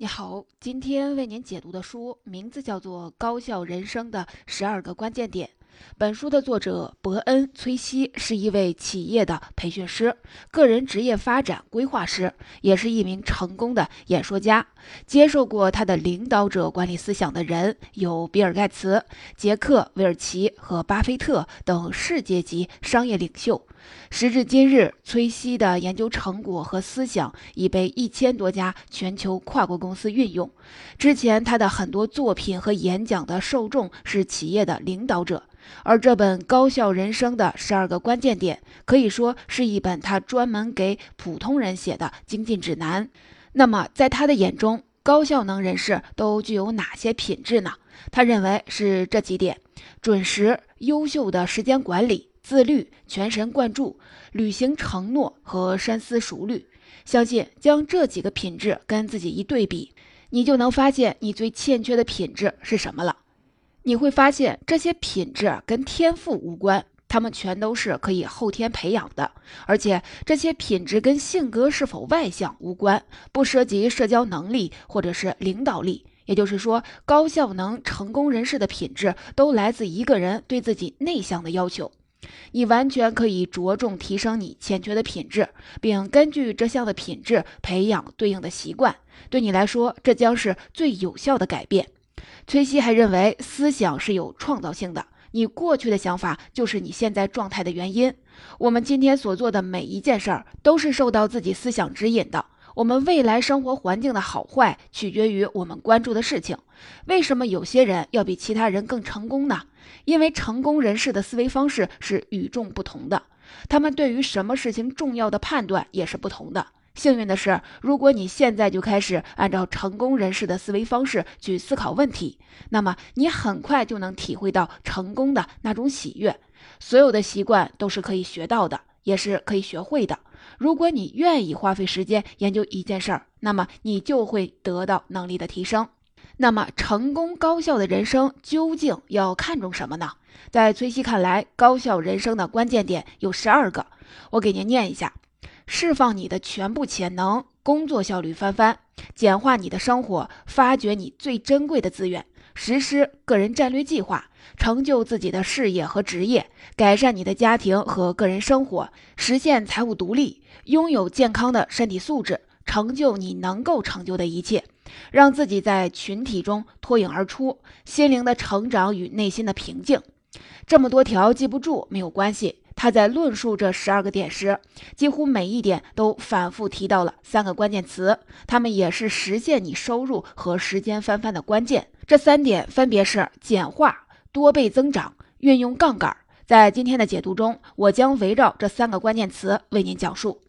你好，今天为您解读的书名字叫做《高效人生的十二个关键点》。本书的作者伯恩·崔西是一位企业的培训师、个人职业发展规划师，也是一名成功的演说家。接受过他的领导者管理思想的人有比尔·盖茨、杰克·韦尔奇和巴菲特等世界级商业领袖。时至今日，崔西的研究成果和思想已被一千多家全球跨国公司运用。之前，他的很多作品和演讲的受众是企业的领导者。而这本《高效人生的十二个关键点》可以说是一本他专门给普通人写的精进指南。那么，在他的眼中，高效能人士都具有哪些品质呢？他认为是这几点：准时、优秀的时间管理、自律、全神贯注、履行承诺和深思熟虑。相信将这几个品质跟自己一对比，你就能发现你最欠缺的品质是什么了。你会发现这些品质跟天赋无关，他们全都是可以后天培养的，而且这些品质跟性格是否外向无关，不涉及社交能力或者是领导力。也就是说，高效能成功人士的品质都来自一个人对自己内向的要求。你完全可以着重提升你欠缺的品质，并根据这项的品质培养对应的习惯。对你来说，这将是最有效的改变。崔西还认为，思想是有创造性的。你过去的想法就是你现在状态的原因。我们今天所做的每一件事儿，都是受到自己思想指引的。我们未来生活环境的好坏，取决于我们关注的事情。为什么有些人要比其他人更成功呢？因为成功人士的思维方式是与众不同的，他们对于什么事情重要的判断也是不同的。幸运的是，如果你现在就开始按照成功人士的思维方式去思考问题，那么你很快就能体会到成功的那种喜悦。所有的习惯都是可以学到的，也是可以学会的。如果你愿意花费时间研究一件事儿，那么你就会得到能力的提升。那么，成功高效的人生究竟要看重什么呢？在崔西看来，高效人生的关键点有十二个，我给您念一下。释放你的全部潜能，工作效率翻番，简化你的生活，发掘你最珍贵的资源，实施个人战略计划，成就自己的事业和职业，改善你的家庭和个人生活，实现财务独立，拥有健康的身体素质，成就你能够成就的一切，让自己在群体中脱颖而出，心灵的成长与内心的平静。这么多条记不住没有关系。他在论述这十二个点时，几乎每一点都反复提到了三个关键词，他们也是实现你收入和时间翻番的关键。这三点分别是简化、多倍增长、运用杠杆。在今天的解读中，我将围绕这三个关键词为您讲述。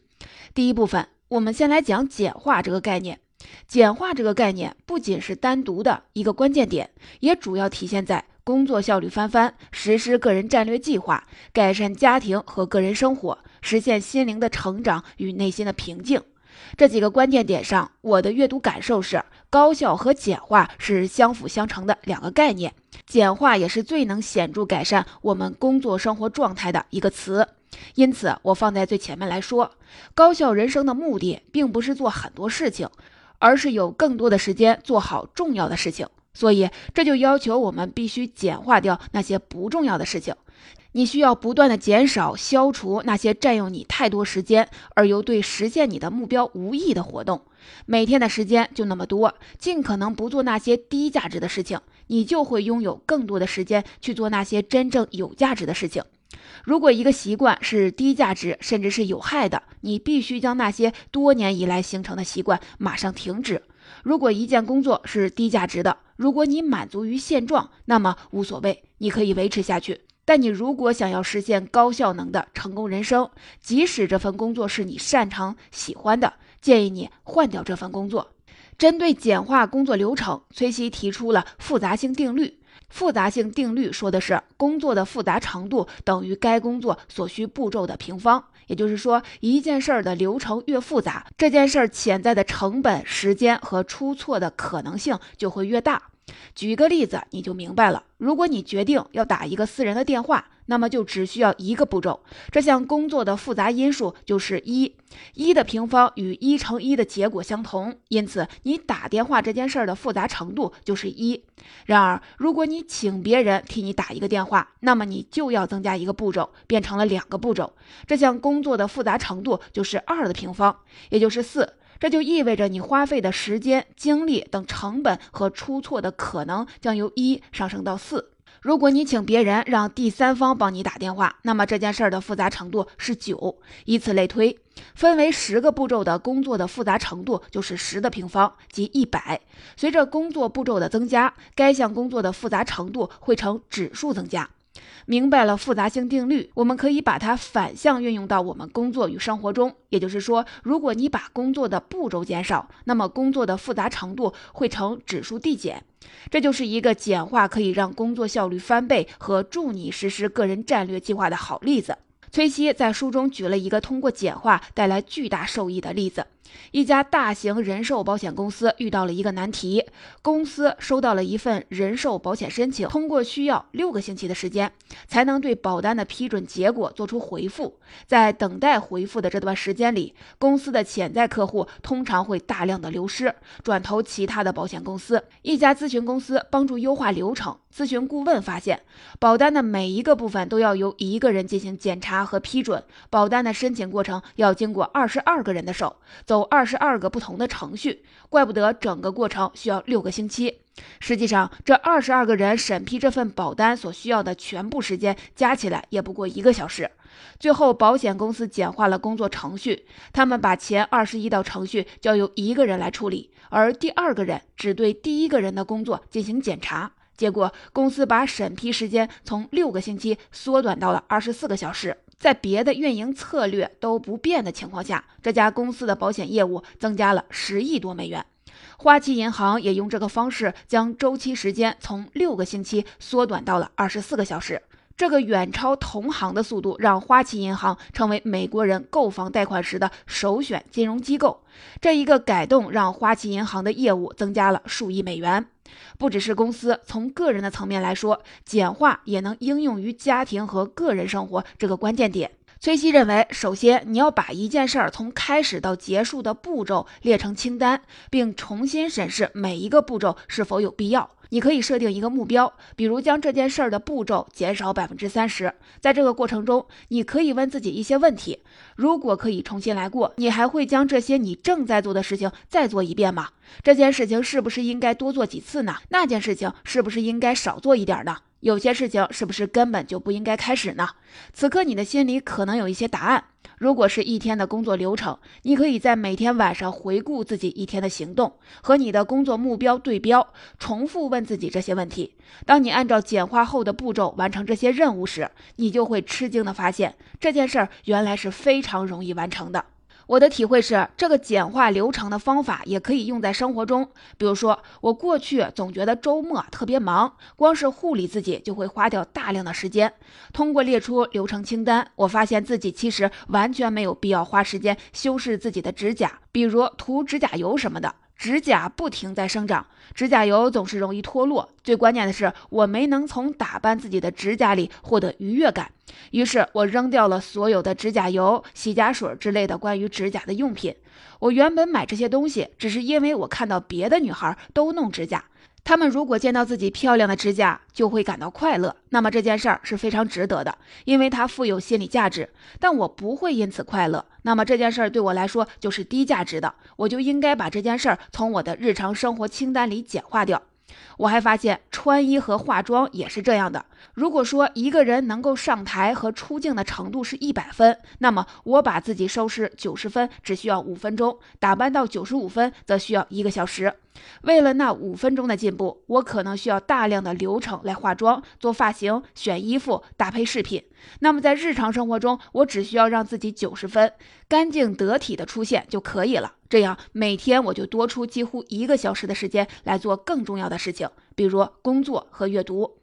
第一部分，我们先来讲简化这个概念。简化这个概念不仅是单独的一个关键点，也主要体现在。工作效率翻番，实施个人战略计划，改善家庭和个人生活，实现心灵的成长与内心的平静。这几个关键点上，我的阅读感受是：高效和简化是相辅相成的两个概念。简化也是最能显著改善我们工作生活状态的一个词，因此我放在最前面来说。高效人生的目的，并不是做很多事情，而是有更多的时间做好重要的事情。所以，这就要求我们必须简化掉那些不重要的事情。你需要不断的减少、消除那些占用你太多时间而又对实现你的目标无益的活动。每天的时间就那么多，尽可能不做那些低价值的事情，你就会拥有更多的时间去做那些真正有价值的事情。如果一个习惯是低价值甚至是有害的，你必须将那些多年以来形成的习惯马上停止。如果一件工作是低价值的，如果你满足于现状，那么无所谓，你可以维持下去。但你如果想要实现高效能的成功人生，即使这份工作是你擅长喜欢的，建议你换掉这份工作。针对简化工作流程，崔西提出了复杂性定律。复杂性定律说的是工作的复杂程度等于该工作所需步骤的平方。也就是说，一件事儿的流程越复杂，这件事儿潜在的成本、时间和出错的可能性就会越大。举个例子，你就明白了。如果你决定要打一个私人的电话，那么就只需要一个步骤。这项工作的复杂因数就是一，一的平方与一乘一的结果相同，因此你打电话这件事儿的复杂程度就是一。然而，如果你请别人替你打一个电话，那么你就要增加一个步骤，变成了两个步骤。这项工作的复杂程度就是二的平方，也就是四。这就意味着你花费的时间、精力等成本和出错的可能将由一上升到四。如果你请别人让第三方帮你打电话，那么这件事儿的复杂程度是九，以此类推，分为十个步骤的工作的复杂程度就是十的平方，即一百。随着工作步骤的增加，该项工作的复杂程度会呈指数增加。明白了复杂性定律，我们可以把它反向运用到我们工作与生活中。也就是说，如果你把工作的步骤减少，那么工作的复杂程度会呈指数递减。这就是一个简化可以让工作效率翻倍和助你实施个人战略计划的好例子。崔西在书中举了一个通过简化带来巨大受益的例子。一家大型人寿保险公司遇到了一个难题，公司收到了一份人寿保险申请，通过需要六个星期的时间才能对保单的批准结果做出回复。在等待回复的这段时间里，公司的潜在客户通常会大量的流失，转投其他的保险公司。一家咨询公司帮助优化流程，咨询顾问发现，保单的每一个部分都要由一个人进行检查和批准，保单的申请过程要经过二十二个人的手，走。有二十二个不同的程序，怪不得整个过程需要六个星期。实际上，这二十二个人审批这份保单所需要的全部时间加起来也不过一个小时。最后，保险公司简化了工作程序，他们把前二十一道程序交由一个人来处理，而第二个人只对第一个人的工作进行检查。结果，公司把审批时间从六个星期缩短到了二十四个小时。在别的运营策略都不变的情况下，这家公司的保险业务增加了十亿多美元。花旗银行也用这个方式将周期时间从六个星期缩短到了二十四个小时。这个远超同行的速度，让花旗银行成为美国人购房贷款时的首选金融机构。这一个改动让花旗银行的业务增加了数亿美元。不只是公司，从个人的层面来说，简化也能应用于家庭和个人生活这个关键点。崔西认为，首先你要把一件事儿从开始到结束的步骤列成清单，并重新审视每一个步骤是否有必要。你可以设定一个目标，比如将这件事儿的步骤减少百分之三十。在这个过程中，你可以问自己一些问题：如果可以重新来过，你还会将这些你正在做的事情再做一遍吗？这件事情是不是应该多做几次呢？那件事情是不是应该少做一点呢？有些事情是不是根本就不应该开始呢？此刻你的心里可能有一些答案。如果是一天的工作流程，你可以在每天晚上回顾自己一天的行动，和你的工作目标对标，重复问自己这些问题。当你按照简化后的步骤完成这些任务时，你就会吃惊的发现，这件事儿原来是非常容易完成的。我的体会是，这个简化流程的方法也可以用在生活中。比如说，我过去总觉得周末特别忙，光是护理自己就会花掉大量的时间。通过列出流程清单，我发现自己其实完全没有必要花时间修饰自己的指甲，比如涂指甲油什么的。指甲不停在生长，指甲油总是容易脱落。最关键的是，我没能从打扮自己的指甲里获得愉悦感，于是我扔掉了所有的指甲油、洗甲水之类的关于指甲的用品。我原本买这些东西，只是因为我看到别的女孩都弄指甲。他们如果见到自己漂亮的指甲，就会感到快乐，那么这件事儿是非常值得的，因为它富有心理价值。但我不会因此快乐，那么这件事儿对我来说就是低价值的，我就应该把这件事儿从我的日常生活清单里简化掉。我还发现，穿衣和化妆也是这样的。如果说一个人能够上台和出镜的程度是一百分，那么我把自己收拾九十分只需要五分钟，打扮到九十五分则需要一个小时。为了那五分钟的进步，我可能需要大量的流程来化妆、做发型、选衣服、搭配饰品。那么在日常生活中，我只需要让自己九十分，干净得体的出现就可以了。这样每天我就多出几乎一个小时的时间来做更重要的事情，比如工作和阅读。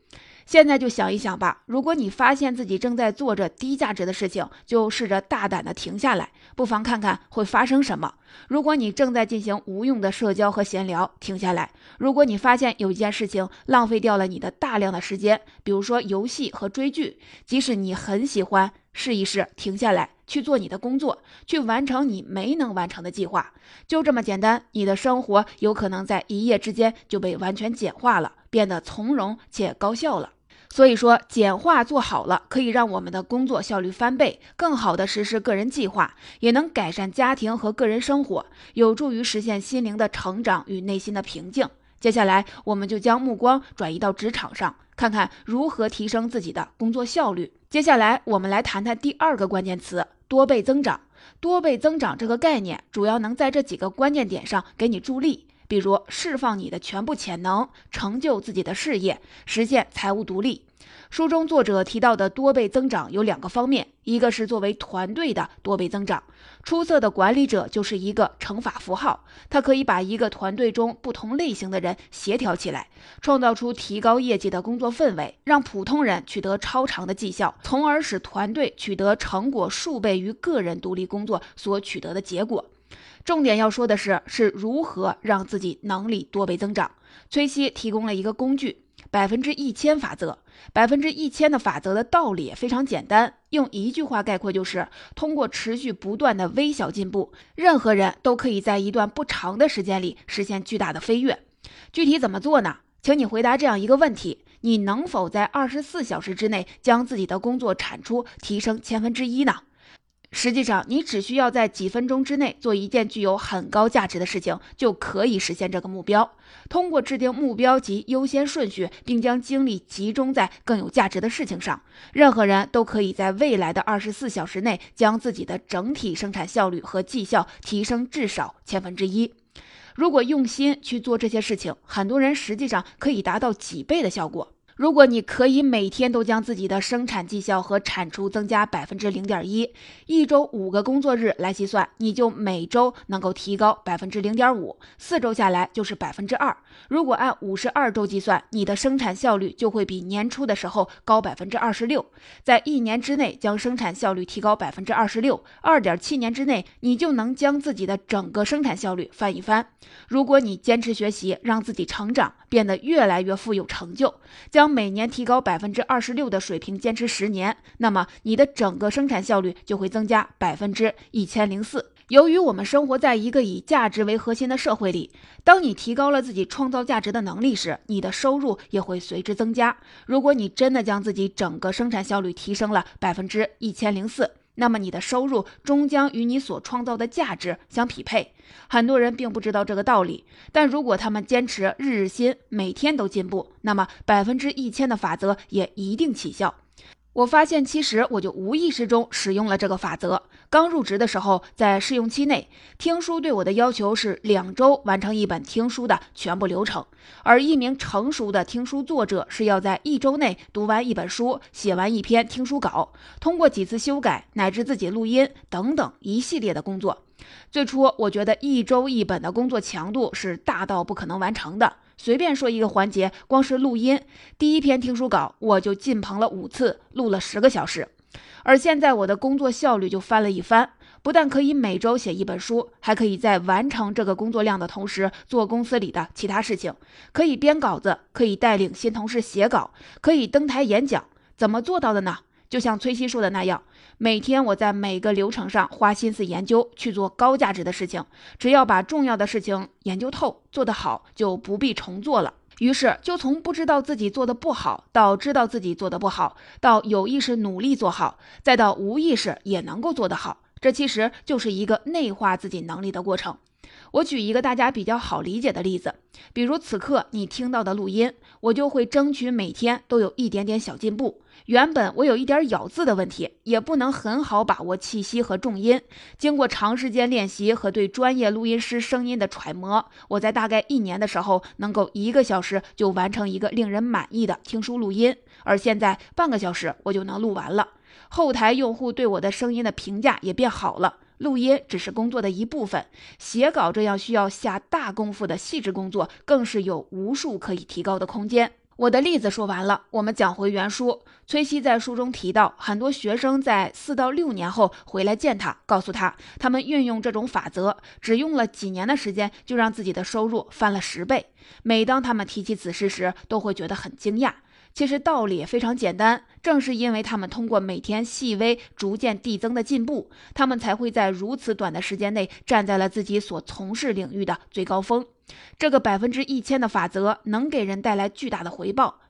现在就想一想吧，如果你发现自己正在做着低价值的事情，就试着大胆的停下来，不妨看看会发生什么。如果你正在进行无用的社交和闲聊，停下来；如果你发现有一件事情浪费掉了你的大量的时间，比如说游戏和追剧，即使你很喜欢，试一试停下来去做你的工作，去完成你没能完成的计划，就这么简单。你的生活有可能在一夜之间就被完全简化了，变得从容且高效了。所以说，简化做好了，可以让我们的工作效率翻倍，更好的实施个人计划，也能改善家庭和个人生活，有助于实现心灵的成长与内心的平静。接下来，我们就将目光转移到职场上，看看如何提升自己的工作效率。接下来，我们来谈谈第二个关键词：多倍增长。多倍增长这个概念，主要能在这几个关键点上给你助力。比如释放你的全部潜能，成就自己的事业，实现财务独立。书中作者提到的多倍增长有两个方面，一个是作为团队的多倍增长。出色的管理者就是一个乘法符号，他可以把一个团队中不同类型的人协调起来，创造出提高业绩的工作氛围，让普通人取得超长的绩效，从而使团队取得成果数倍于个人独立工作所取得的结果。重点要说的是，是如何让自己能力多倍增长。崔西提供了一个工具——百分之一千法则。百分之一千的法则的道理非常简单，用一句话概括就是：通过持续不断的微小进步，任何人都可以在一段不长的时间里实现巨大的飞跃。具体怎么做呢？请你回答这样一个问题：你能否在二十四小时之内将自己的工作产出提升千分之一呢？实际上，你只需要在几分钟之内做一件具有很高价值的事情，就可以实现这个目标。通过制定目标及优先顺序，并将精力集中在更有价值的事情上，任何人都可以在未来的二十四小时内将自己的整体生产效率和绩效提升至少千分之一。如果用心去做这些事情，很多人实际上可以达到几倍的效果。如果你可以每天都将自己的生产绩效和产出增加百分之零点一，一周五个工作日来计算，你就每周能够提高百分之零点五，四周下来就是百分之二。如果按五十二周计算，你的生产效率就会比年初的时候高百分之二十六。在一年之内将生产效率提高百分之二十六，二点七年之内你就能将自己的整个生产效率翻一番。如果你坚持学习，让自己成长，变得越来越富有成就，将。每年提高百分之二十六的水平，坚持十年，那么你的整个生产效率就会增加百分之一千零四。由于我们生活在一个以价值为核心的社会里，当你提高了自己创造价值的能力时，你的收入也会随之增加。如果你真的将自己整个生产效率提升了百分之一千零四。那么你的收入终将与你所创造的价值相匹配。很多人并不知道这个道理，但如果他们坚持日日新，每天都进步，那么百分之一千的法则也一定起效。我发现，其实我就无意识中使用了这个法则。刚入职的时候，在试用期内，听书对我的要求是两周完成一本听书的全部流程，而一名成熟的听书作者是要在一周内读完一本书，写完一篇听书稿，通过几次修改乃至自己录音等等一系列的工作。最初，我觉得一周一本的工作强度是大到不可能完成的。随便说一个环节，光是录音第一篇听书稿，我就进棚了五次，录了十个小时。而现在我的工作效率就翻了一番，不但可以每周写一本书，还可以在完成这个工作量的同时做公司里的其他事情，可以编稿子，可以带领新同事写稿，可以登台演讲。怎么做到的呢？就像崔西说的那样，每天我在每个流程上花心思研究，去做高价值的事情。只要把重要的事情研究透，做得好，就不必重做了。于是，就从不知道自己做的不好，到知道自己做的不好，到有意识努力做好，再到无意识也能够做得好。这其实就是一个内化自己能力的过程。我举一个大家比较好理解的例子，比如此刻你听到的录音，我就会争取每天都有一点点小进步。原本我有一点咬字的问题，也不能很好把握气息和重音。经过长时间练习和对专业录音师声音的揣摩，我在大概一年的时候，能够一个小时就完成一个令人满意的听书录音，而现在半个小时我就能录完了。后台用户对我的声音的评价也变好了。录音只是工作的一部分，写稿这样需要下大功夫的细致工作，更是有无数可以提高的空间。我的例子说完了，我们讲回原书。崔西在书中提到，很多学生在四到六年后回来见他，告诉他，他们运用这种法则，只用了几年的时间，就让自己的收入翻了十倍。每当他们提起此事时，都会觉得很惊讶。其实道理也非常简单，正是因为他们通过每天细微、逐渐递增的进步，他们才会在如此短的时间内站在了自己所从事领域的最高峰。这个百分之一千的法则能给人带来巨大的回报。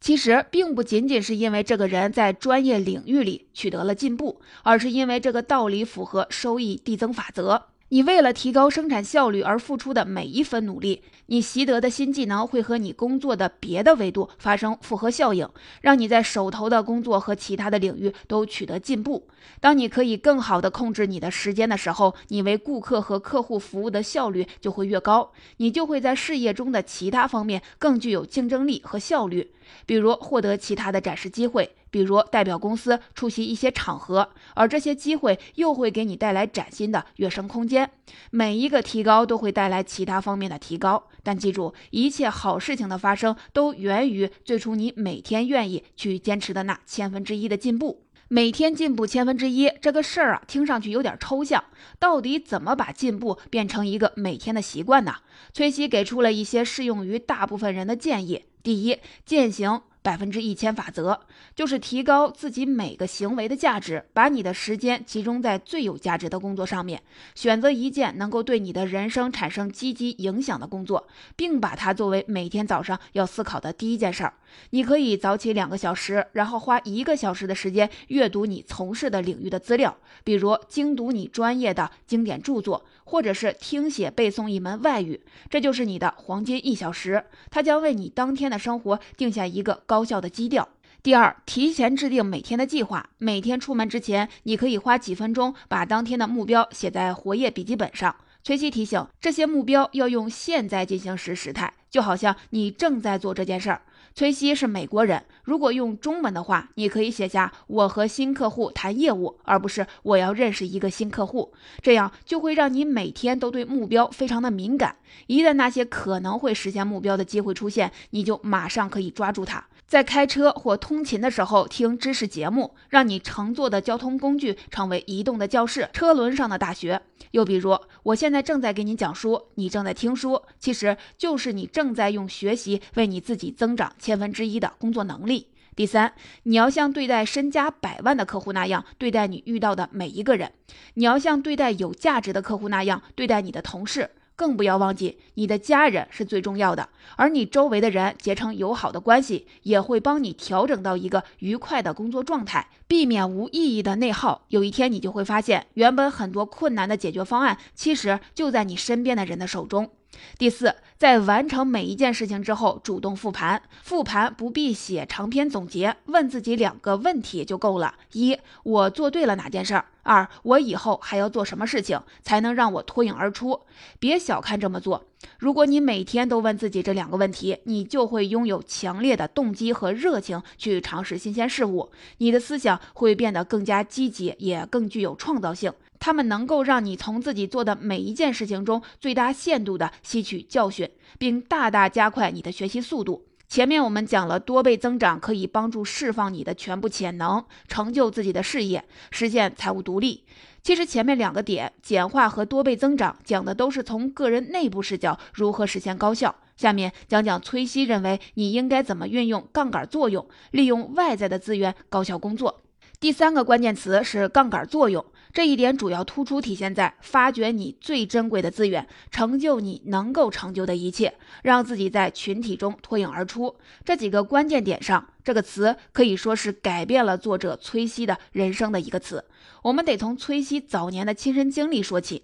其实并不仅仅是因为这个人在专业领域里取得了进步，而是因为这个道理符合收益递增法则。你为了提高生产效率而付出的每一分努力。你习得的新技能会和你工作的别的维度发生复合效应，让你在手头的工作和其他的领域都取得进步。当你可以更好地控制你的时间的时候，你为顾客和客户服务的效率就会越高，你就会在事业中的其他方面更具有竞争力和效率，比如获得其他的展示机会。比如代表公司出席一些场合，而这些机会又会给你带来崭新的跃升空间。每一个提高都会带来其他方面的提高，但记住，一切好事情的发生都源于最初你每天愿意去坚持的那千分之一的进步。每天进步千分之一这个事儿啊，听上去有点抽象。到底怎么把进步变成一个每天的习惯呢？崔西给出了一些适用于大部分人的建议。第一，践行。百分之一千法则就是提高自己每个行为的价值，把你的时间集中在最有价值的工作上面，选择一件能够对你的人生产生积极影响的工作，并把它作为每天早上要思考的第一件事儿。你可以早起两个小时，然后花一个小时的时间阅读你从事的领域的资料，比如精读你专业的经典著作，或者是听写背诵一门外语，这就是你的黄金一小时，它将为你当天的生活定下一个高。效的基调。第二，提前制定每天的计划。每天出门之前，你可以花几分钟把当天的目标写在活页笔记本上。崔西提醒，这些目标要用现在进行时时态，就好像你正在做这件事儿。崔西是美国人，如果用中文的话，你可以写下“我和新客户谈业务”，而不是“我要认识一个新客户”。这样就会让你每天都对目标非常的敏感。一旦那些可能会实现目标的机会出现，你就马上可以抓住它。在开车或通勤的时候听知识节目，让你乘坐的交通工具成为移动的教室，车轮上的大学。又比如，我现在正在给你讲书，你正在听书，其实就是你正在用学习为你自己增长千分之一的工作能力。第三，你要像对待身家百万的客户那样对待你遇到的每一个人，你要像对待有价值的客户那样对待你的同事。更不要忘记，你的家人是最重要的，而你周围的人结成友好的关系，也会帮你调整到一个愉快的工作状态，避免无意义的内耗。有一天，你就会发现，原本很多困难的解决方案，其实就在你身边的人的手中。第四，在完成每一件事情之后，主动复盘。复盘不必写长篇总结，问自己两个问题就够了：一，我做对了哪件事儿？二，我以后还要做什么事情才能让我脱颖而出？别小看这么做。如果你每天都问自己这两个问题，你就会拥有强烈的动机和热情去尝试新鲜事物。你的思想会变得更加积极，也更具有创造性。他们能够让你从自己做的每一件事情中最大限度地吸取教训，并大大加快你的学习速度。前面我们讲了多倍增长可以帮助释放你的全部潜能，成就自己的事业，实现财务独立。其实前面两个点，简化和多倍增长，讲的都是从个人内部视角如何实现高效。下面讲讲崔西认为你应该怎么运用杠杆作用，利用外在的资源高效工作。第三个关键词是杠杆作用。这一点主要突出体现在发掘你最珍贵的资源，成就你能够成就的一切，让自己在群体中脱颖而出。这几个关键点上，这个词可以说是改变了作者崔西的人生的一个词。我们得从崔西早年的亲身经历说起。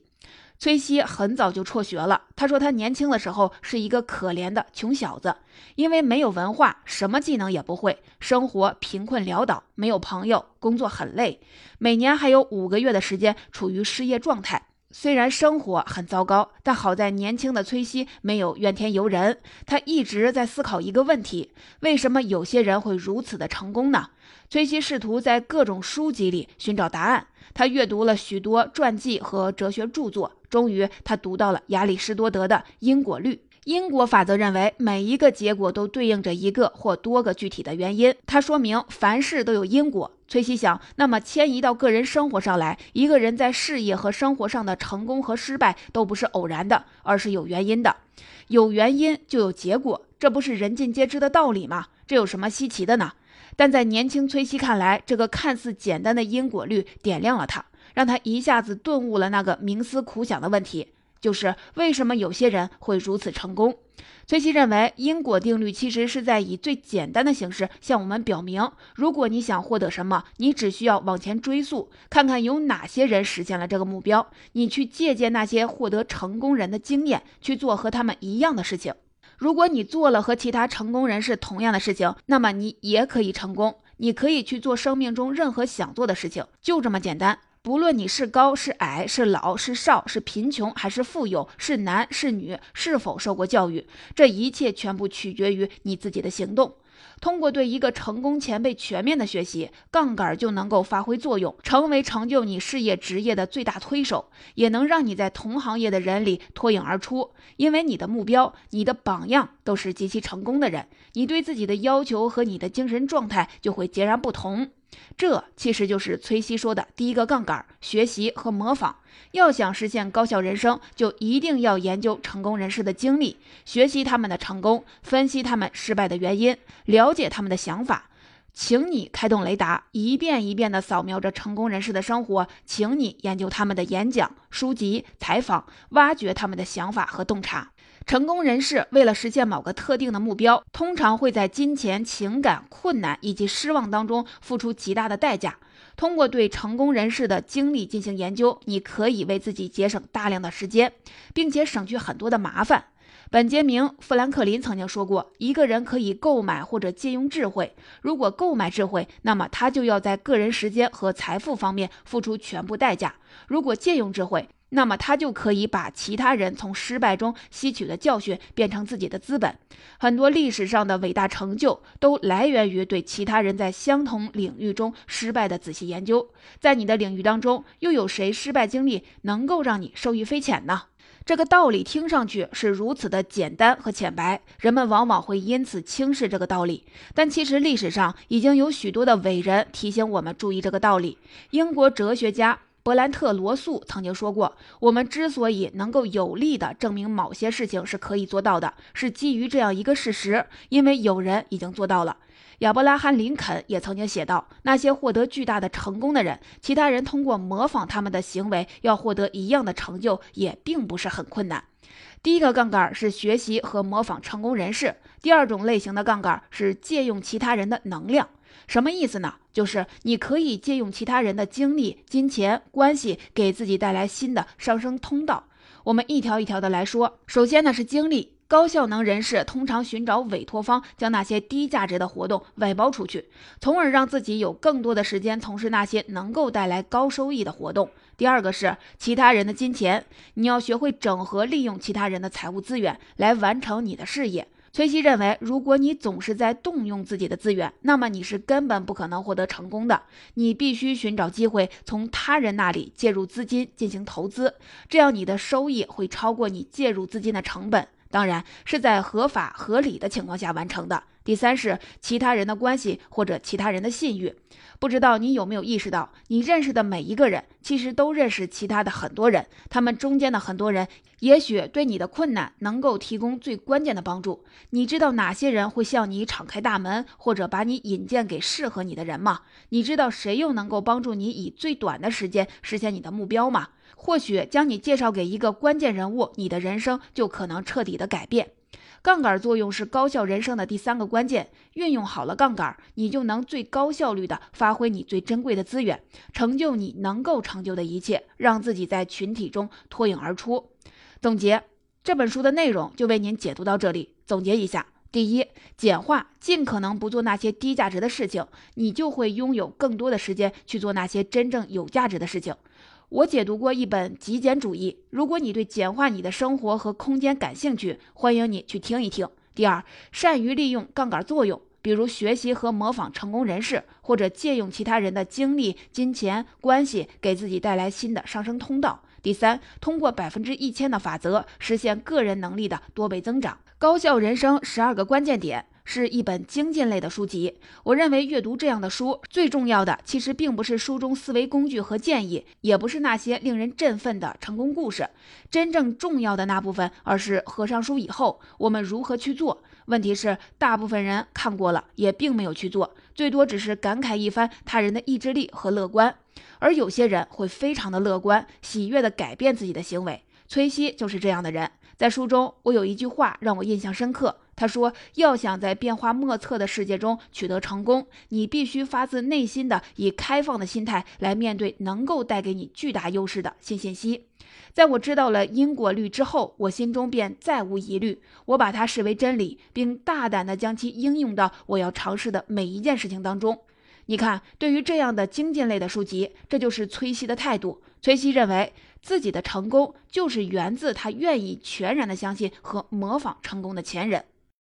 崔西很早就辍学了。他说，他年轻的时候是一个可怜的穷小子，因为没有文化，什么技能也不会，生活贫困潦倒，没有朋友，工作很累，每年还有五个月的时间处于失业状态。虽然生活很糟糕，但好在年轻的崔西没有怨天尤人，他一直在思考一个问题：为什么有些人会如此的成功呢？崔西试图在各种书籍里寻找答案。他阅读了许多传记和哲学著作，终于他读到了亚里士多德的因果律。因果法则认为，每一个结果都对应着一个或多个具体的原因。它说明凡事都有因果。崔西想，那么迁移到个人生活上来，一个人在事业和生活上的成功和失败都不是偶然的，而是有原因的。有原因就有结果，这不是人尽皆知的道理吗？这有什么稀奇的呢？但在年轻崔西看来，这个看似简单的因果律点亮了他，让他一下子顿悟了那个冥思苦想的问题。就是为什么有些人会如此成功？崔西认为，因果定律其实是在以最简单的形式向我们表明：如果你想获得什么，你只需要往前追溯，看看有哪些人实现了这个目标，你去借鉴那些获得成功人的经验，去做和他们一样的事情。如果你做了和其他成功人士同样的事情，那么你也可以成功。你可以去做生命中任何想做的事情，就这么简单。不论你是高是矮，是老是少，是贫穷还是富有，是男是女，是否受过教育，这一切全部取决于你自己的行动。通过对一个成功前辈全面的学习，杠杆就能够发挥作用，成为成就你事业职业的最大推手，也能让你在同行业的人里脱颖而出。因为你的目标、你的榜样都是极其成功的人，你对自己的要求和你的精神状态就会截然不同。这其实就是崔西说的第一个杠杆：学习和模仿。要想实现高效人生，就一定要研究成功人士的经历，学习他们的成功，分析他们失败的原因，了解他们的想法。请你开动雷达，一遍一遍地扫描着成功人士的生活，请你研究他们的演讲、书籍、采访，挖掘他们的想法和洞察。成功人士为了实现某个特定的目标，通常会在金钱、情感、困难以及失望当中付出极大的代价。通过对成功人士的经历进行研究，你可以为自己节省大量的时间，并且省去很多的麻烦。本杰明·富兰克林曾经说过：“一个人可以购买或者借用智慧。如果购买智慧，那么他就要在个人时间和财富方面付出全部代价；如果借用智慧，那么他就可以把其他人从失败中吸取的教训变成自己的资本。很多历史上的伟大成就都来源于对其他人在相同领域中失败的仔细研究。在你的领域当中，又有谁失败经历能够让你受益匪浅呢？这个道理听上去是如此的简单和浅白，人们往往会因此轻视这个道理。但其实历史上已经有许多的伟人提醒我们注意这个道理。英国哲学家。伯兰特·罗素曾经说过：“我们之所以能够有力地证明某些事情是可以做到的，是基于这样一个事实，因为有人已经做到了。”亚伯拉罕·林肯也曾经写道：“那些获得巨大的成功的人，其他人通过模仿他们的行为要获得一样的成就，也并不是很困难。”第一个杠杆是学习和模仿成功人士，第二种类型的杠杆是借用其他人的能量。什么意思呢？就是你可以借用其他人的精力、金钱、关系，给自己带来新的上升通道。我们一条一条的来说。首先呢是精力，高效能人士通常寻找委托方，将那些低价值的活动外包出去，从而让自己有更多的时间从事那些能够带来高收益的活动。第二个是其他人的金钱，你要学会整合利用其他人的财务资源来完成你的事业。崔西认为，如果你总是在动用自己的资源，那么你是根本不可能获得成功的。你必须寻找机会从他人那里借入资金进行投资，这样你的收益会超过你介入资金的成本，当然是在合法合理的情况下完成的。第三是其他人的关系或者其他人的信誉。不知道你有没有意识到，你认识的每一个人其实都认识其他的很多人，他们中间的很多人也许对你的困难能够提供最关键的帮助。你知道哪些人会向你敞开大门，或者把你引荐给适合你的人吗？你知道谁又能够帮助你以最短的时间实现你的目标吗？或许将你介绍给一个关键人物，你的人生就可能彻底的改变。杠杆作用是高效人生的第三个关键。运用好了杠杆，你就能最高效率地发挥你最珍贵的资源，成就你能够成就的一切，让自己在群体中脱颖而出。总结这本书的内容，就为您解读到这里。总结一下：第一，简化，尽可能不做那些低价值的事情，你就会拥有更多的时间去做那些真正有价值的事情。我解读过一本极简主义，如果你对简化你的生活和空间感兴趣，欢迎你去听一听。第二，善于利用杠杆作用，比如学习和模仿成功人士，或者借用其他人的经历、金钱、关系，给自己带来新的上升通道。第三，通过百分之一千的法则实现个人能力的多倍增长。高效人生十二个关键点。是一本精进类的书籍。我认为阅读这样的书，最重要的其实并不是书中思维工具和建议，也不是那些令人振奋的成功故事，真正重要的那部分，而是合上书以后我们如何去做。问题是，大部分人看过了也并没有去做，最多只是感慨一番他人的意志力和乐观，而有些人会非常的乐观，喜悦的改变自己的行为。崔西就是这样的人。在书中，我有一句话让我印象深刻。他说：“要想在变化莫测的世界中取得成功，你必须发自内心的以开放的心态来面对能够带给你巨大优势的新信息。”在我知道了因果律之后，我心中便再无疑虑。我把它视为真理，并大胆地将其应用到我要尝试的每一件事情当中。你看，对于这样的精进类的书籍，这就是崔西的态度。崔西认为自己的成功就是源自他愿意全然的相信和模仿成功的前人。